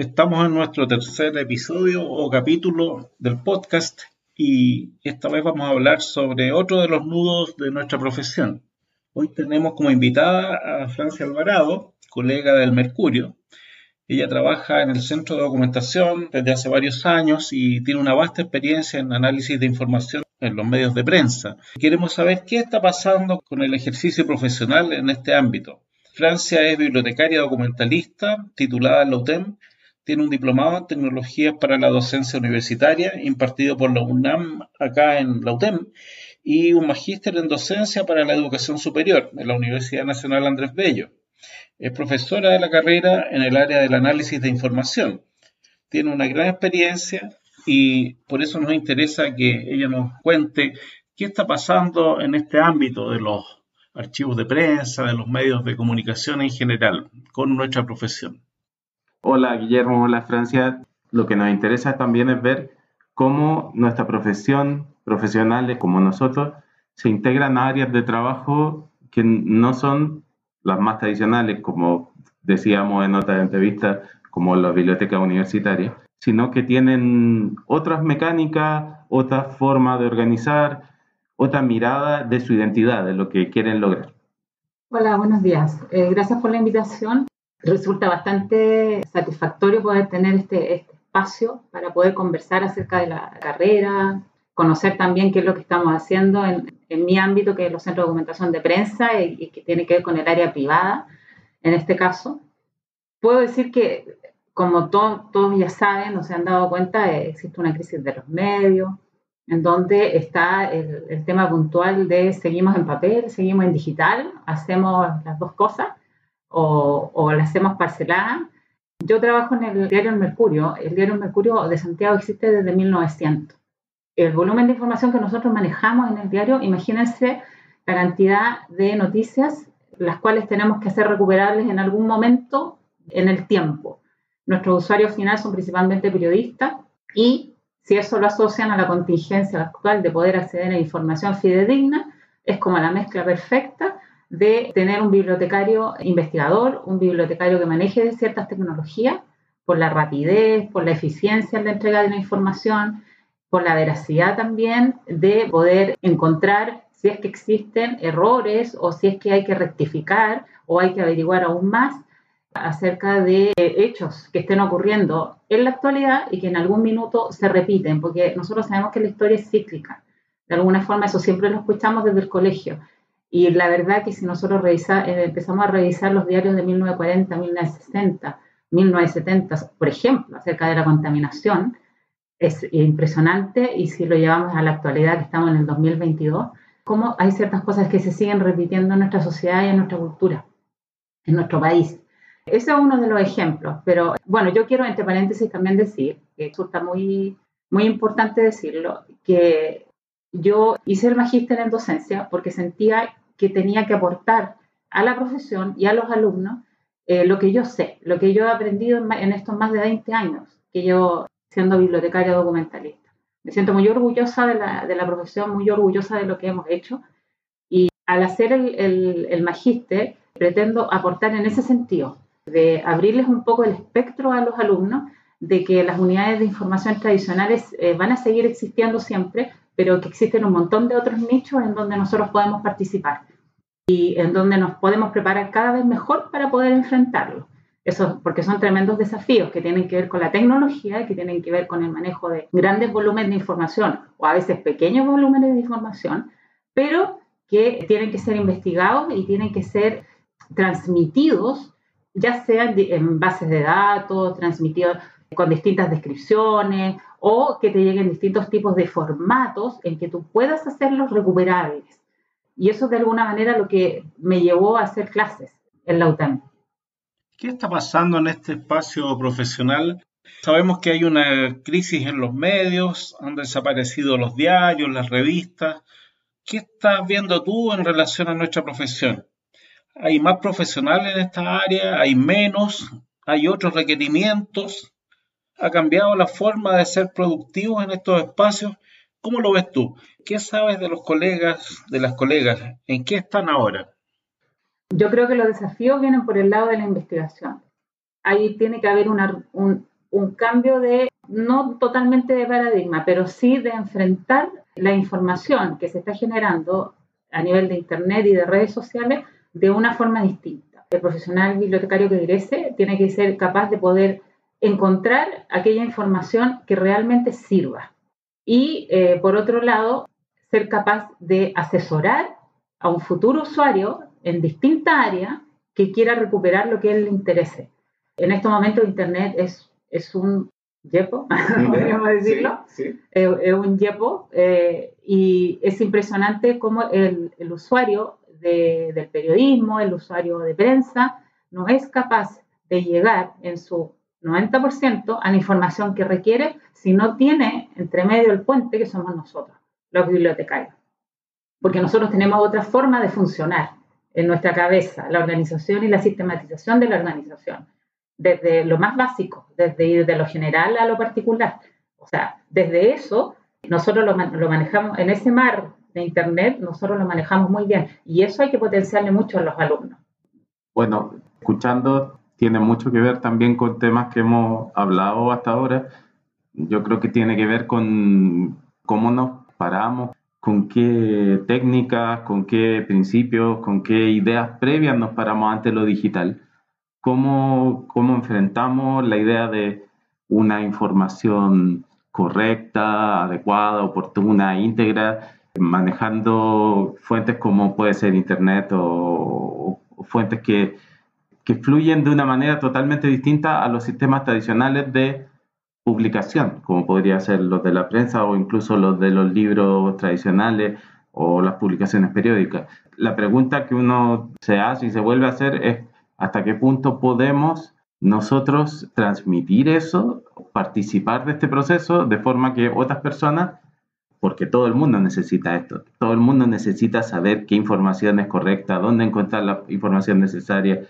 Estamos en nuestro tercer episodio o capítulo del podcast y esta vez vamos a hablar sobre otro de los nudos de nuestra profesión. Hoy tenemos como invitada a Francia Alvarado, colega del Mercurio. Ella trabaja en el Centro de Documentación desde hace varios años y tiene una vasta experiencia en análisis de información en los medios de prensa. Queremos saber qué está pasando con el ejercicio profesional en este ámbito. Francia es bibliotecaria documentalista, titulada en la UTEM tiene un diplomado en tecnologías para la docencia universitaria impartido por la UNAM acá en la UTEM y un magíster en docencia para la educación superior en la Universidad Nacional Andrés Bello. Es profesora de la carrera en el área del análisis de información. Tiene una gran experiencia y por eso nos interesa que ella nos cuente qué está pasando en este ámbito de los archivos de prensa, de los medios de comunicación en general, con nuestra profesión. Hola Guillermo, hola Francia. Lo que nos interesa también es ver cómo nuestra profesión, profesionales como nosotros, se integran a áreas de trabajo que no son las más tradicionales, como decíamos en otras entrevistas, como las bibliotecas universitarias, sino que tienen otras mecánicas, otra forma de organizar, otra mirada de su identidad, de lo que quieren lograr. Hola, buenos días. Eh, gracias por la invitación resulta bastante satisfactorio poder tener este, este, espacio para poder conversar acerca de la carrera, conocer también qué es lo que estamos haciendo en, mi ámbito, que es los centros de documentación de prensa y, que tiene que ver con el área privada, en este caso. Puedo decir que, como todos ya saben o se han dado cuenta, existe una crisis de los medios, en donde está el, el tema puntual de seguimos en papel, seguimos en digital, hacemos las dos cosas o, o la hacemos parcelada. Yo trabajo en el diario El Mercurio. El diario El Mercurio de Santiago existe desde 1900. El volumen de información que nosotros manejamos en el diario, imagínense la cantidad de noticias las cuales tenemos que hacer recuperables en algún momento en el tiempo. Nuestros usuarios finales son principalmente periodistas y si eso lo asocian a la contingencia actual de poder acceder a información fidedigna, es como la mezcla perfecta de tener un bibliotecario investigador, un bibliotecario que maneje ciertas tecnologías por la rapidez, por la eficiencia en la entrega de la información, por la veracidad también de poder encontrar si es que existen errores o si es que hay que rectificar o hay que averiguar aún más acerca de hechos que estén ocurriendo en la actualidad y que en algún minuto se repiten, porque nosotros sabemos que la historia es cíclica. De alguna forma eso siempre lo escuchamos desde el colegio. Y la verdad que si nosotros revisa, eh, empezamos a revisar los diarios de 1940, 1960, 1970, por ejemplo, acerca de la contaminación, es impresionante y si lo llevamos a la actualidad, que estamos en el 2022, cómo hay ciertas cosas que se siguen repitiendo en nuestra sociedad y en nuestra cultura, en nuestro país. Ese es uno de los ejemplos, pero bueno, yo quiero entre paréntesis también decir, que resulta muy, muy importante decirlo, que yo hice el magíster en docencia porque sentía que tenía que aportar a la profesión y a los alumnos eh, lo que yo sé, lo que yo he aprendido en, estos más de 20 años que yo siendo bibliotecaria documentalista. Me siento muy orgullosa de la, de la profesión, muy orgullosa de lo que hemos hecho y al hacer el, el, el magíster pretendo aportar en ese sentido, de abrirles un poco el espectro a los alumnos de que las unidades de información tradicionales eh, van a seguir existiendo siempre, pero que existen un montón de otros nichos en donde nosotros podemos participar y en donde nos podemos preparar cada vez mejor para poder enfrentarlo. Eso porque son tremendos desafíos que tienen que ver con la tecnología, que tienen que ver con el manejo de grandes volúmenes de información o a veces pequeños volúmenes de información, pero que tienen que ser investigados y tienen que ser transmitidos, ya sean en bases de datos, transmitidos con distintas descripciones o que te lleguen distintos tipos de formatos en que tú puedas hacerlos recuperables. Y eso de alguna manera lo que me llevó a hacer clases en la UTAM. ¿Qué está pasando en este espacio profesional? Sabemos que hay una crisis en los medios, han desaparecido los diarios, las revistas. ¿Qué estás viendo tú en relación a nuestra profesión? ¿Hay más profesionales en esta área? ¿Hay menos? ¿Hay otros requerimientos? ha cambiado la forma de ser productivos en estos espacios. ¿Cómo lo ves tú? ¿Qué sabes de los colegas, de las colegas? ¿En qué están ahora? Yo creo que los desafíos vienen por el lado de la investigación. Ahí tiene que haber un, un cambio de, no totalmente de paradigma, pero sí de enfrentar la información que se está generando a nivel de Internet y de redes sociales de una forma distinta. El profesional bibliotecario que egrese tiene que ser capaz de poder encontrar aquella información que realmente sirva. Y eh, por otro lado, ser capaz de asesorar a un futuro usuario en distinta área que quiera recuperar lo que él le interese. En estos momentos Internet es, es un yepo, podríamos decirlo. es un yepo eh, y es impresionante cómo el, el usuario del periodismo, el usuario de prensa, no es capaz de llegar en su 90% a la información que requiere si no tiene entre medio el puente que somos nosotros, los bibliotecarios. Porque nosotros tenemos otra forma de funcionar en nuestra cabeza, la organización y la sistematización de la organización, desde lo más básico, desde de lo general a lo particular. O sea, desde eso, nosotros lo, lo manejamos en ese mar de Internet, nosotros lo manejamos muy bien y eso hay que potenciarle mucho a los alumnos. Bueno, escuchando tiene mucho que ver también con temas que hemos hablado hasta ahora. Yo creo que tiene que ver con cómo nos paramos, con qué técnicas, con qué principios, con qué ideas previas nos paramos ante lo digital. Cómo, cómo enfrentamos la idea de una información correcta, adecuada, oportuna, íntegra, manejando fuentes como puede ser Internet o, fuentes que, que, fluyen de una manera totalmente distinta a los sistemas tradicionales de publicación, como podría ser los de la prensa o incluso los de los libros tradicionales o las publicaciones periódicas. La pregunta que uno se hace y se vuelve a hacer es hasta qué punto podemos nosotros transmitir eso, participar de este proceso de forma que otras personas porque todo el mundo necesita esto. Todo el mundo necesita saber qué información es correcta, dónde encontrar la información necesaria.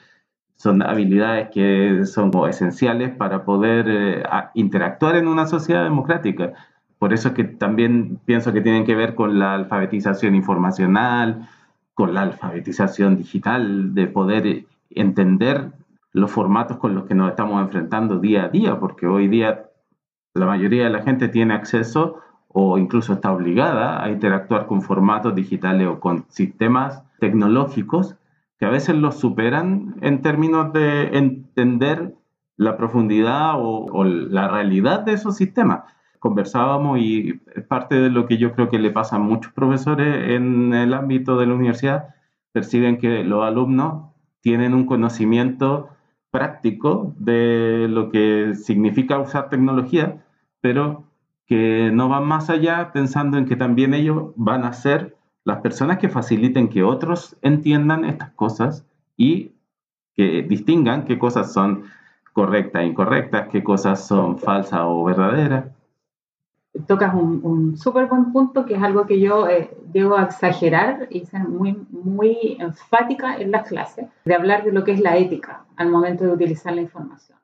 Son habilidades que son esenciales para poder eh, interactuar en una sociedad democrática. Por eso es que también pienso que tienen que ver con la alfabetización informacional, con la alfabetización digital, de poder entender los formatos con los que nos estamos enfrentando día a día, porque hoy día la mayoría de la gente tiene acceso o incluso está obligada a interactuar con formatos digitales o con sistemas tecnológicos que a veces los superan en términos de entender la profundidad o, la realidad de esos sistemas. Conversábamos y parte de lo que yo creo que le pasa a muchos profesores en el ámbito de la universidad, perciben que los alumnos tienen un conocimiento práctico de lo que significa usar tecnología, pero que no van más allá pensando en que también ellos van a ser las personas que faciliten que otros entiendan estas cosas y que distingan qué cosas son correctas e incorrectas, qué cosas son falsas o verdaderas. Tocas un, súper buen punto que es algo que yo eh, a exagerar y ser muy, muy enfática en las clases, de hablar de lo que es la ética al momento de utilizar la información.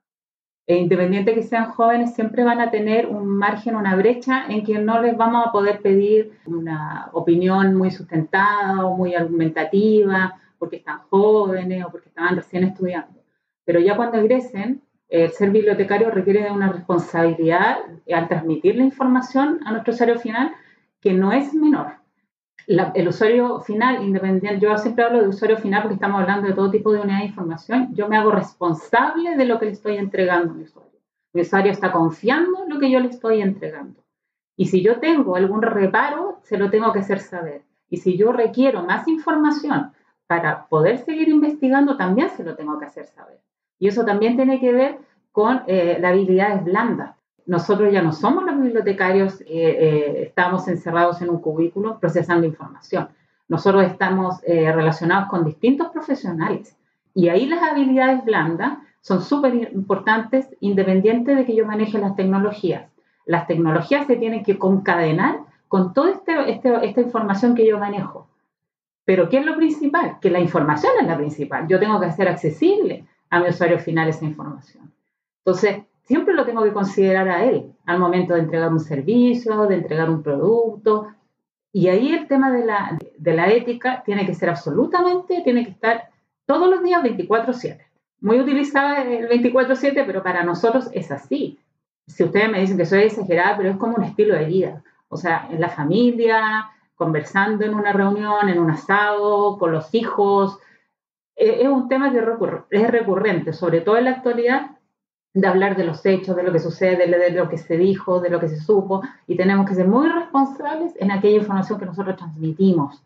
E independiente que sean jóvenes, siempre van a tener un margen, una brecha en que no les vamos a poder pedir una opinión muy sustentada o muy argumentativa porque están jóvenes o porque estaban recién estudiando. Pero ya cuando egresen, el ser bibliotecario requiere de una responsabilidad al transmitir la información a nuestro usuario final que no es menor el usuario final, independiente, yo siempre hablo de usuario final porque estamos hablando de todo tipo de unidad de información, yo me hago responsable de lo que le estoy entregando a mi usuario. Mi usuario está confiando en lo que yo le estoy entregando. Y si yo tengo algún reparo, se lo tengo que hacer saber. Y si yo requiero más información para poder seguir investigando, también se lo tengo que hacer saber. Y eso también tiene que ver con eh, las habilidades blandas nosotros ya no somos los bibliotecarios, eh, eh, estamos encerrados en un cubículo procesando información. Nosotros estamos eh, relacionados con distintos profesionales y ahí las habilidades blandas son súper importantes independiente de que yo maneje las tecnologías. Las tecnologías se tienen que concadenar con toda este, este, esta información que yo manejo. Pero ¿qué es lo principal? Que la información es la principal. Yo tengo que hacer accesible a mi usuario final esa información. Entonces, siempre lo tengo que considerar a él al momento de entregar un servicio, de entregar un producto. Y ahí el tema de la, de la ética tiene que ser absolutamente, tiene que estar todos los días 24/7. Muy utilizada el 24/7, pero para nosotros es así. Si ustedes me dicen que soy exagerada, pero es como un estilo de vida. O sea, en la familia, conversando en una reunión, en un asado, con los hijos. Eh, es un tema que es recurrente, sobre todo en la actualidad, de hablar de los hechos, de lo que sucede, de lo que se dijo, de lo que se supo, y tenemos que ser muy responsables en aquella información que nosotros transmitimos,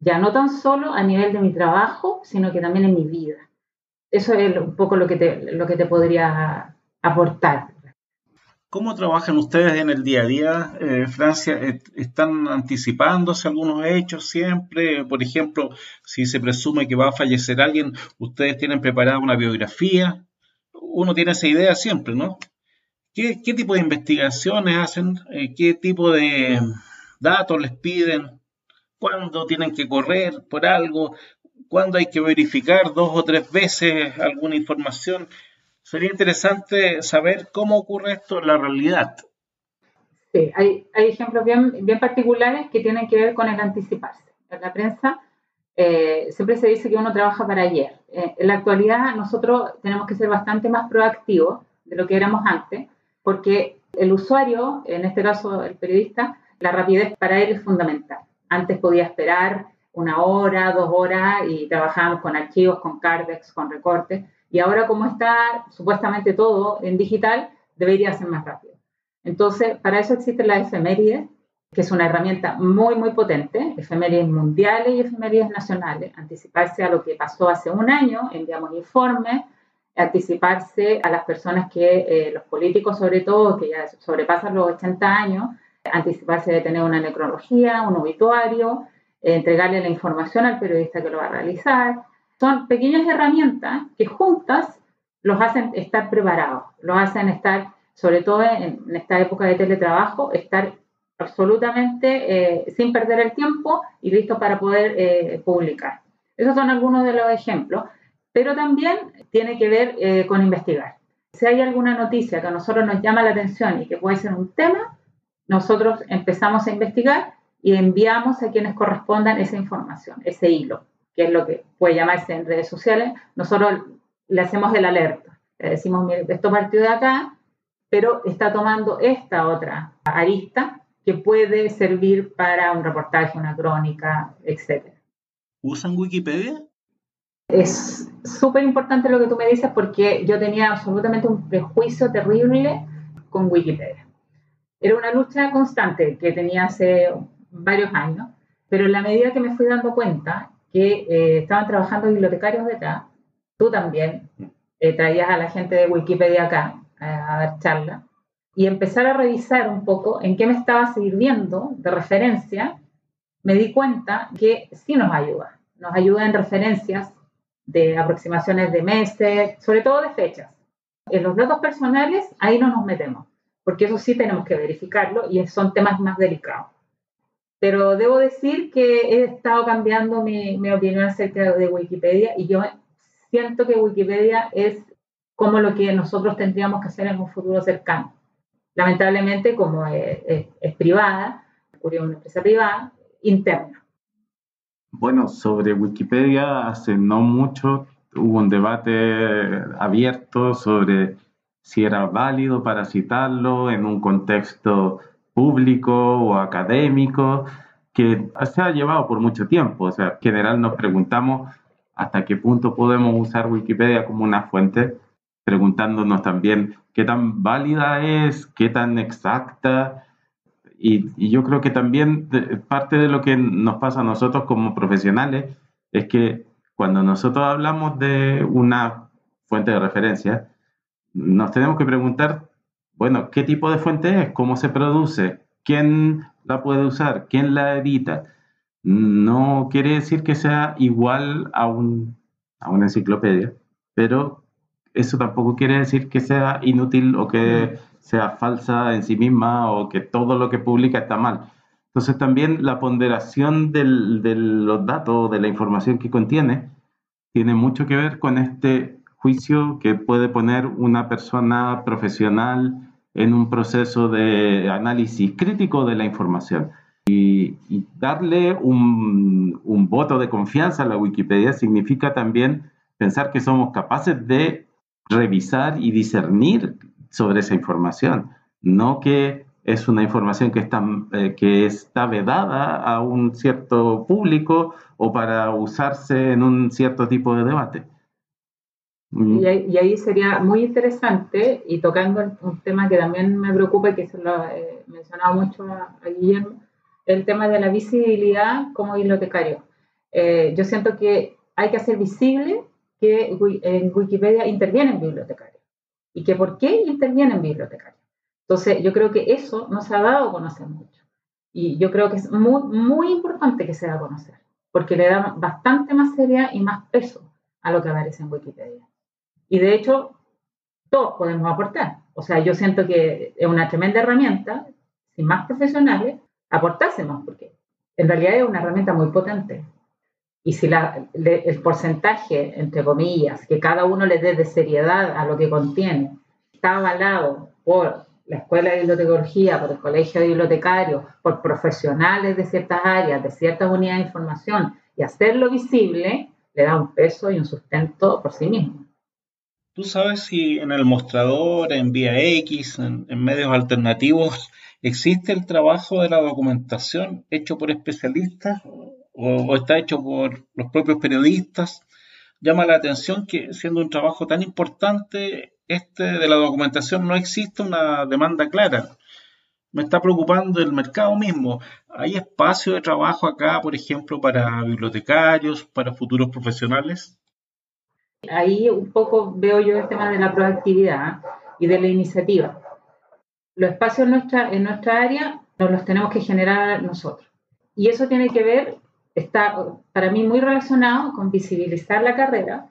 ya no tan solo a nivel de mi trabajo, sino que también en mi vida. Eso es un poco lo que te, lo que te podría aportar. ¿Cómo trabajan ustedes en el día a día, eh, Francia? ¿Están anticipándose algunos hechos siempre? Por ejemplo, si se presume que va a fallecer alguien, ¿ustedes tienen preparada una biografía? Uno tiene esa idea siempre, ¿no? ¿Qué, tipo de investigaciones hacen? Eh, ¿Qué tipo de datos les piden? ¿Cuándo tienen que correr por algo? ¿Cuándo hay que verificar dos o tres veces alguna información? Sería interesante saber cómo ocurre esto en la realidad. Sí, hay, ejemplos bien, bien particulares que tienen que ver con el anticiparse. La prensa eh, siempre se dice que uno trabaja para ayer. Eh, en la actualidad nosotros tenemos que ser bastante más proactivos de lo que éramos antes, porque el usuario, en este caso el periodista, la rapidez para él es fundamental. Antes podía esperar una hora, dos horas y trabajábamos con archivos, con cardex, con recortes y ahora como está supuestamente todo en digital, debería ser más rápido. Entonces, para eso existe la efeméride, que es una herramienta muy, muy potente, efemérides mundiales y efemérides nacionales, anticiparse a lo que pasó hace un año, enviamos informes, anticiparse a las personas que, eh, los políticos sobre todo, que ya sobrepasan los 80 años, anticiparse de tener una necrología, un obituario, entregarle la información al periodista que lo va a realizar, son pequeñas herramientas que juntas los hacen estar preparados, los hacen estar, sobre todo en, esta época de teletrabajo, estar absolutamente eh, sin perder el tiempo y listos para poder eh, publicar. Esos son algunos de los ejemplos, pero también tiene que ver eh, con investigar. Si hay alguna noticia que a nosotros nos llama la atención y que puede ser un tema, nosotros empezamos a investigar y enviamos a quienes correspondan esa información, ese hilo que es lo que puede llamarse en redes sociales, nosotros le hacemos el alerta. Le decimos, mire, esto partió de acá, pero está tomando esta otra arista que puede servir para un reportaje, una crónica, etc. ¿Usan Wikipedia? Es súper importante lo que tú me dices porque yo tenía absolutamente un prejuicio terrible con Wikipedia. Era una lucha constante que tenía hace varios años, pero en la medida que me fui dando cuenta que eh, estaban trabajando bibliotecarios detrás, tú también eh, traías a la gente de Wikipedia acá eh, a dar charla, y empezar a revisar un poco en qué me estaba sirviendo de referencia, me di cuenta que sí nos ayuda. Nos ayuda en referencias de aproximaciones de meses, sobre todo de fechas. En los datos personales, ahí no nos metemos, porque eso sí tenemos que verificarlo y son temas más delicados. Pero debo decir que he estado cambiando mi, mi opinión acerca de Wikipedia y yo siento que Wikipedia es como lo que nosotros tendríamos que hacer en un futuro cercano. Lamentablemente, como es, privada, ocurrió una empresa privada, interna. Bueno, sobre Wikipedia hace no mucho hubo un debate abierto sobre si era válido para citarlo en un contexto público o académico que se ha llevado por mucho tiempo. O sea, en general nos preguntamos hasta qué punto podemos usar Wikipedia como una fuente, preguntándonos también qué tan válida es, qué tan exacta. Y, y yo creo que también parte de lo que nos pasa a nosotros como profesionales es que cuando nosotros hablamos de una fuente de referencia, nos tenemos que preguntar bueno, ¿qué tipo de fuente es? ¿Cómo se produce? ¿Quién la puede usar? ¿Quién la edita? No quiere decir que sea igual a, un, a una enciclopedia, pero eso tampoco quiere decir que sea inútil o que sea falsa en sí misma o que todo lo que publica está mal. Entonces también la ponderación de los datos, de la información que contiene, tiene mucho que ver con este juicio que puede poner una persona profesional en un proceso de análisis crítico de la información. Y, darle un, un voto de confianza a la Wikipedia significa también pensar que somos capaces de revisar y discernir sobre esa información, no que es una información que está, eh, que está vedada a un cierto público o para usarse en un cierto tipo de debate. Mm. Y ahí, y ahí, sería muy interesante, y tocando un tema que también me preocupa y que se lo he mencionado mucho a, Guillermo, el tema de la visibilidad como bibliotecario. Eh, yo siento que hay que hacer visible que en Wikipedia intervienen bibliotecarios y que por qué intervienen bibliotecarios. Entonces, yo creo que eso no se ha dado a conocer mucho. Y yo creo que es muy, muy importante que se dé a conocer, porque le da bastante más seriedad y más peso a lo que aparece en Wikipedia. Y de hecho, todos podemos aportar. O sea, yo siento que es una tremenda herramienta, sin más profesionales, aportásemos, porque en realidad es una herramienta muy potente. Y si la, el porcentaje, entre comillas, que cada uno le dé de seriedad a lo que contiene, está avalado por la Escuela de Bibliotecología, por el Colegio de Bibliotecarios, por profesionales de ciertas áreas, de ciertas unidades de información, y hacerlo visible, le da un peso y un sustento por sí mismo. ¿Tú sabes si en el mostrador, en Vía X, en, medios alternativos, existe el trabajo de la documentación hecho por especialistas o está hecho por los propios periodistas? Llama la atención que siendo un trabajo tan importante, este de la documentación no existe una demanda clara. Me está preocupando el mercado mismo. ¿Hay espacio de trabajo acá, por ejemplo, para bibliotecarios, para futuros profesionales? Ahí un poco veo yo el tema de la proactividad y de la iniciativa. Los espacios en nuestra, en nuestra área nos los tenemos que generar nosotros. Y eso tiene que ver, está para mí muy relacionado con visibilizar la carrera,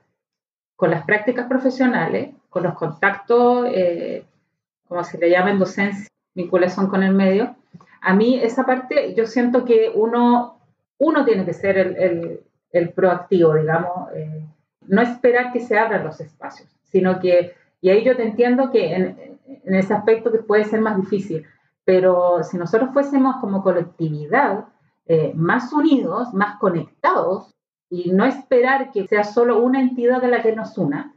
con las prácticas profesionales con los contactos, eh, como se le llama en docencia, vinculación con el medio. A mí esa parte, yo siento que uno, uno tiene que ser el, el, proactivo, digamos, eh, no esperar que se abran los espacios, sino que, y ahí yo te entiendo que en, en ese aspecto que puede ser más difícil, pero si nosotros fuésemos como colectividad eh, más unidos, más conectados, y no esperar que sea solo una entidad de la que nos una,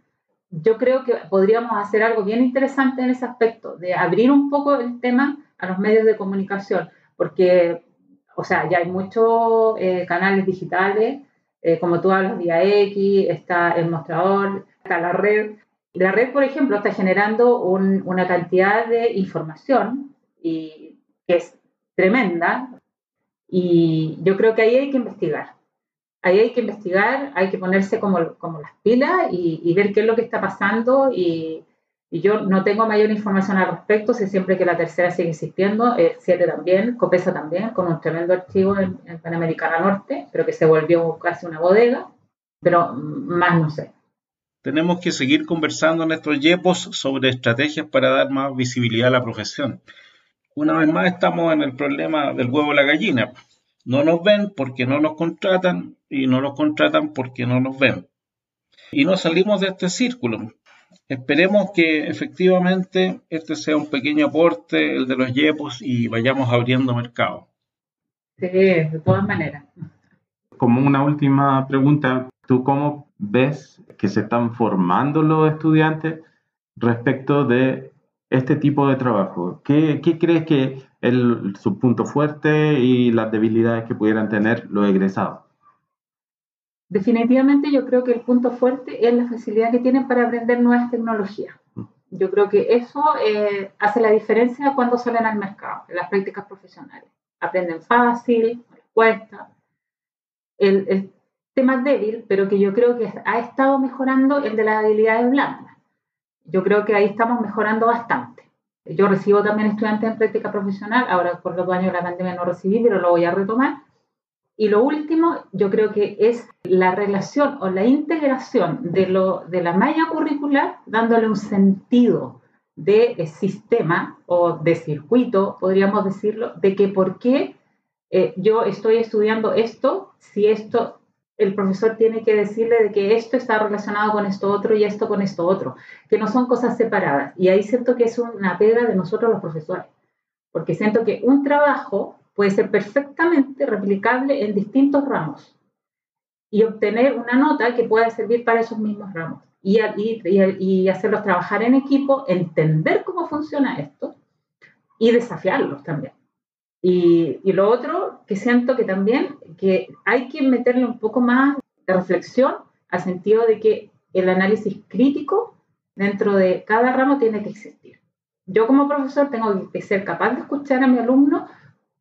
yo creo que podríamos hacer algo bien interesante en ese aspecto, de abrir un poco el tema a los medios de comunicación, porque, o sea, ya hay muchos eh, canales digitales, eh, como tú hablas, vía X, está el mostrador, está la red. La red, por ejemplo, está generando una cantidad de información y, que es tremenda, y yo creo que ahí hay que investigar ahí hay que investigar, hay que ponerse como, como las pilas y, ver qué es lo que está pasando y, yo no tengo mayor información al respecto, sé siempre que la tercera sigue existiendo, el 7 también, Copesa también, con un tremendo archivo en, Panamericana Norte, pero que se volvió casi una bodega, pero más no sé. Tenemos que seguir conversando en estos YEPOS sobre estrategias para dar más visibilidad a la profesión. Una vez más estamos en el problema del huevo y la gallina. No nos ven porque no nos contratan y no nos contratan porque no nos ven. Y no salimos de este círculo. Esperemos que efectivamente este sea un pequeño aporte, el de los YEPOS, y vayamos abriendo mercado. Sí, de todas maneras. Como una última pregunta, ¿tú cómo ves que se están formando los estudiantes respecto de este tipo de trabajo? ¿Qué, qué crees que es su punto fuerte y las debilidades que pudieran tener los egresados? Definitivamente yo creo que el punto fuerte es la facilidad que tienen para aprender nuevas tecnologías. Mm. Yo creo que eso eh, hace la diferencia cuando salen al mercado, en las prácticas profesionales. Aprenden fácil, cuesta. El, el tema débil, pero que yo creo que ha estado mejorando, el de las habilidades blandas yo creo que ahí estamos mejorando bastante. Yo recibo también estudiantes en práctica profesional, ahora por los años de la pandemia no recibí, pero lo voy a retomar. Y lo último, yo creo que es la relación o la integración de, lo, de la malla curricular, dándole un sentido de sistema o de circuito, podríamos decirlo, de que por qué eh, yo estoy estudiando esto, si esto el profesor tiene que decirle de que esto está relacionado con esto otro y esto con esto otro, que no son cosas separadas. Y ahí siento que es una pega de nosotros los profesores, porque siento que un trabajo puede ser perfectamente replicable en distintos ramos y obtener una nota que pueda servir para esos mismos ramos y, y, hacerlos trabajar en equipo, entender cómo funciona esto y desafiarlos también. Y, lo otro que siento que también que hay que meterle un poco más de reflexión al sentido de que el análisis crítico dentro de cada ramo tiene que existir. Yo como profesor tengo que ser capaz de escuchar a mi alumno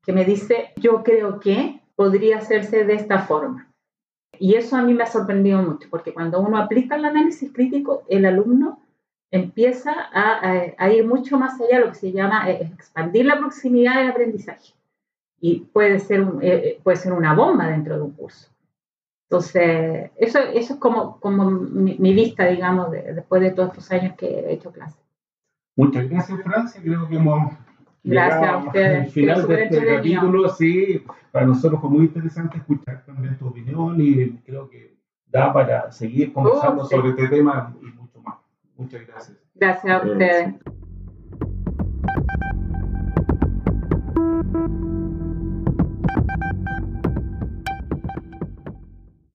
que me dice, yo creo que podría hacerse de esta forma. Y eso a mí me ha sorprendido mucho, porque cuando uno aplica el análisis crítico, el alumno empieza a, ir mucho más allá de lo que se llama eh, expandir la proximidad del aprendizaje. Y puede ser, eh, eh, puede ser una bomba dentro de un curso. Entonces, eso, eso es como, como mi, vista, digamos, después de todos estos años que he hecho clase. Muchas gracias, Francia. Creo que hemos Gracias a ustedes. Al final de este capítulo, sí, para nosotros fue muy interesante escuchar también tu opinión y creo que da para seguir conversando sobre este tema y. Muchas gracias. Gracias a ustedes.